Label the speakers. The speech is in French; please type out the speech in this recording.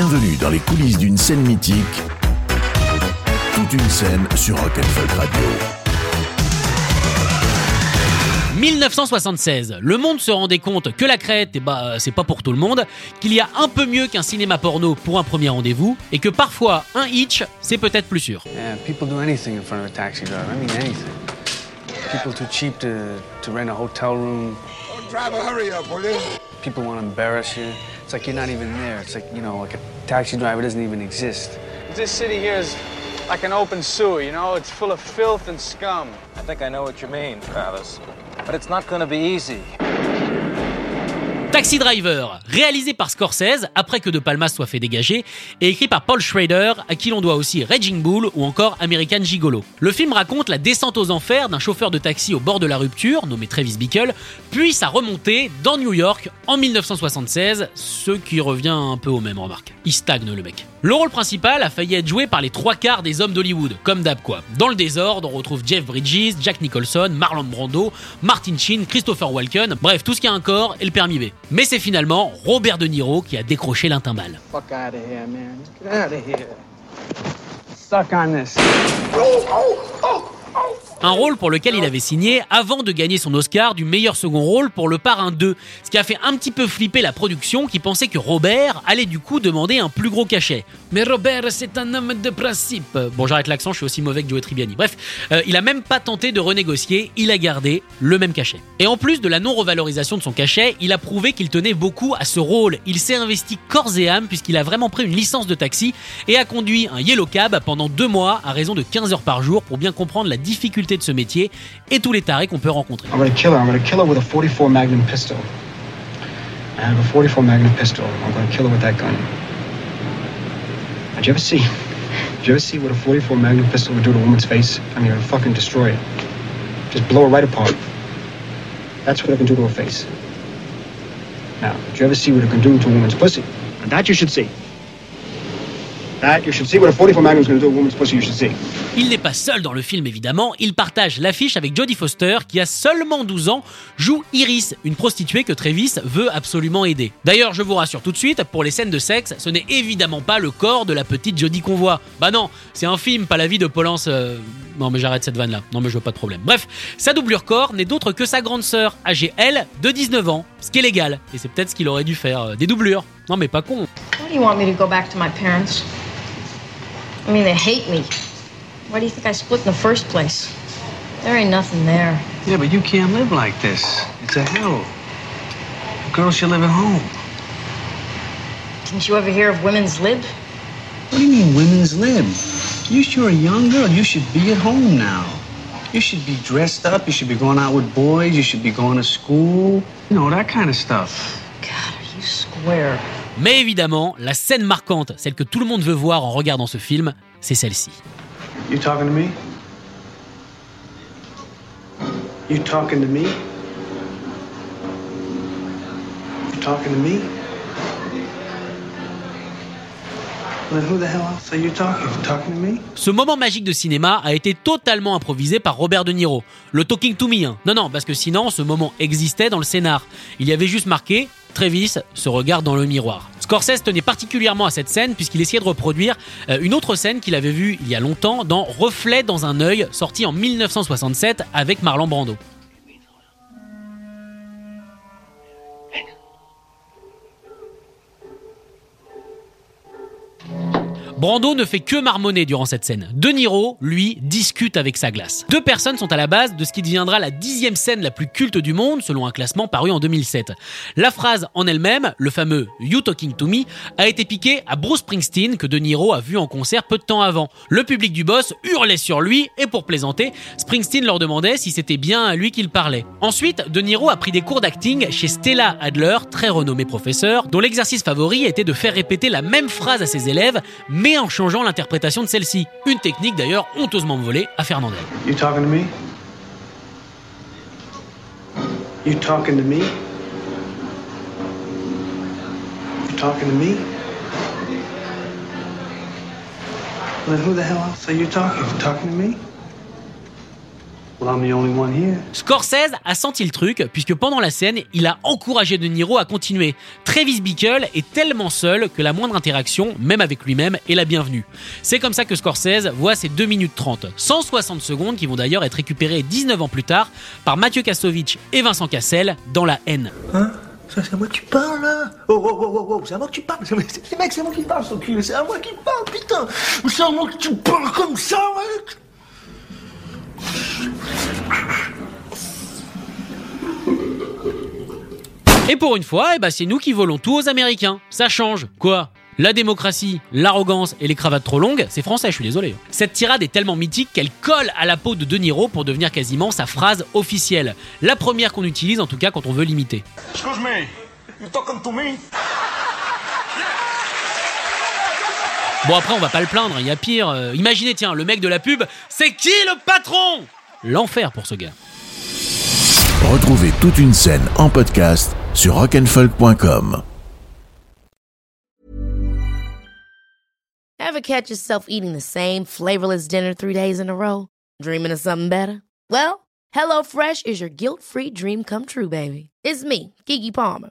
Speaker 1: Bienvenue dans les coulisses d'une scène mythique. Toute une scène sur Rock'n'Folk Radio.
Speaker 2: 1976, le monde se rendait compte que la crête, eh bah, c'est pas pour tout le monde, qu'il y a un peu mieux qu'un cinéma porno pour un premier rendez-vous, et que parfois un hitch, c'est peut-être plus sûr.
Speaker 3: Yeah, people do anything in front of a taxi driver. I mean anything. People too cheap to, to rent a hotel room.
Speaker 4: Driver, hurry up, will you?
Speaker 3: People want to embarrass you. It's like you're not even there. It's like, you know, like a taxi driver doesn't even exist.
Speaker 5: This city here is like an open sewer, you know? It's full of filth and scum.
Speaker 6: I think I know what you mean, Travis. But it's not gonna be easy.
Speaker 2: Taxi Driver, réalisé par Scorsese après que De Palma soit fait dégager, et écrit par Paul Schrader, à qui l'on doit aussi Raging Bull ou encore American Gigolo. Le film raconte la descente aux enfers d'un chauffeur de taxi au bord de la rupture, nommé Travis Bickle, puis sa remontée dans New York en 1976, ce qui revient un peu au même remarque. Il stagne le mec. Le rôle principal a failli être joué par les trois quarts des hommes d'Hollywood, comme d'hab quoi. Dans le désordre, on retrouve Jeff Bridges, Jack Nicholson, Marlon Brando, Martin Sheen, Christopher Walken, bref, tout ce qui a un corps et le permis B. Mais c'est finalement Robert De Niro qui a décroché l'intimbale.
Speaker 3: Fuck out of here, man. Get
Speaker 2: Un rôle pour lequel il avait signé avant de gagner son Oscar du meilleur second rôle pour Le Parrain 2, ce qui a fait un petit peu flipper la production qui pensait que Robert allait du coup demander un plus gros cachet. Mais Robert, c'est un homme de principe. Bon, j'arrête l'accent, je suis aussi mauvais que Joe Tribbiani. Bref, euh, il a même pas tenté de renégocier, il a gardé le même cachet. Et en plus de la non-revalorisation de son cachet, il a prouvé qu'il tenait beaucoup à ce rôle. Il s'est investi corps et âme puisqu'il a vraiment pris une licence de taxi et a conduit un Yellow Cab pendant deux mois à raison de 15 heures par jour pour bien comprendre la difficulté de ce métier et tous les tarés qu'on peut rencontrer.
Speaker 7: I'm gonna kill her. I'm gonna kill her with a 44 Magnum pistol. I have a 44 Magnum pistol. I'm gonna kill her with that gun. Did you ever see? Did you ever see what a 44 Magnum pistol would do to a woman's face? I mean, it would fucking destroy it. Just blow her right apart. That's what it can do to her face. Now, did you ever see what it can do to a woman's pussy? And that you should see.
Speaker 2: Il n'est pas seul dans le film évidemment, il partage l'affiche avec Jodie Foster qui a seulement 12 ans, joue Iris, une prostituée que Travis veut absolument aider. D'ailleurs, je vous rassure tout de suite, pour les scènes de sexe, ce n'est évidemment pas le corps de la petite Jodie qu'on voit. Bah non, c'est un film, pas la vie de Paulance... euh, Non mais j'arrête cette vanne là, non mais je veux pas de problème. Bref, sa doublure corps n'est d'autre que sa grande sœur, âgée elle de 19 ans, ce qui est légal, et c'est peut-être ce qu'il aurait dû faire, euh, des doublures. Non mais pas con.
Speaker 8: Why do you want me to go back to my parents? I mean, they hate me. Why do you think I split in the first place? There ain't nothing there.
Speaker 3: Yeah, but you can't live like this. It's a hell. Girls should live at home.
Speaker 8: Didn't you ever hear of women's lib?
Speaker 3: What do you mean women's lib? You sure a young girl. You should be at home now. You should be dressed up. You should be going out with boys. You should be going to school. You know, that kind of stuff.
Speaker 8: God, are you square?
Speaker 2: Mais évidemment, la scène marquante, celle que tout le monde veut voir en regardant ce film, c'est celle-ci.
Speaker 3: You talking to me? You talking to me? You talking to me? Then who the hell else are you talking? Talking to me?
Speaker 2: Ce moment magique de cinéma a été totalement improvisé par Robert De Niro. Le talking to me, hein. Non, non, parce que sinon, ce moment existait dans le scénar. Il y avait juste marqué Travis se regarde dans le miroir. Scorsese tenait particulièrement à cette scène puisqu'il essayait de reproduire euh, une autre scène qu'il avait vue il y a longtemps dans Reflet dans un œil, sorti en 1967 avec Marlon Brando. Brando ne fait que marmonner durant cette scène. De Niro, lui, discute avec sa glace. Deux personnes sont à la base de ce qui deviendra la dixième scène la plus culte du monde, selon un classement paru en 2007. La phrase en elle-même, le fameux You Talking to Me, a été piquée à Bruce Springsteen, que De Niro a vu en concert peu de temps avant. Le public du boss hurlait sur lui, et pour plaisanter, Springsteen leur demandait si c'était bien à lui qu'il parlait. Ensuite, De Niro a pris des cours d'acting chez Stella Adler, très renommé professeur, dont l'exercice favori était de faire répéter la même phrase à ses élèves, en changeant l'interprétation de celle-ci. Une technique d'ailleurs honteusement volée à Fernandel.
Speaker 3: You talking to me? You talking to me? You talking to me? Then who the hell else are you talking? You talking to me?
Speaker 2: Scorsese a senti le truc, puisque pendant la scène, il a encouragé De Niro à continuer. Travis Bickle est tellement seul que la moindre interaction, même avec lui-même, est la bienvenue. C'est comme ça que Scorsese voit ses 2 minutes 30, 160 secondes qui vont d'ailleurs être récupérées 19 ans plus tard par Mathieu Kassovitch et Vincent Cassel dans La haine.
Speaker 9: Hein? Ça, c'est à moi que tu parles, là? Oh, oh, oh, oh, oh, c'est à moi que tu parles. C'est- c'est- Mec, c'est à moi qui parle, son cul C'est à moi qui parle, putain. C'est à moi que tu parles comme ça, mec
Speaker 2: Et pour une fois, eh ben, c'est nous qui volons tout aux Américains. Ça change. Quoi? La démocratie, l'arrogance et les cravates trop longues, c'est français, je suis désolé. Cette tirade est tellement mythique qu'elle colle à la peau de De Niro pour devenir quasiment sa phrase officielle. La première qu'on utilise en tout cas quand on veut l'imiter.
Speaker 4: Excuse me. You talking to me?
Speaker 2: Bon après on va pas le plaindre, il y a pire. Euh, imaginez tiens, le mec de la pub, c'est qui le patron? L'enfer pour ce gars.
Speaker 1: Retrouvez toute une scène en podcast sur rock'n'folk.com.
Speaker 10: Ever catch yourself eating the same flavorless dinner three days in a row? Dreaming of something better? Well, HelloFresh is your guilt-free dream come true, baby. It's me, Kiki Palmer.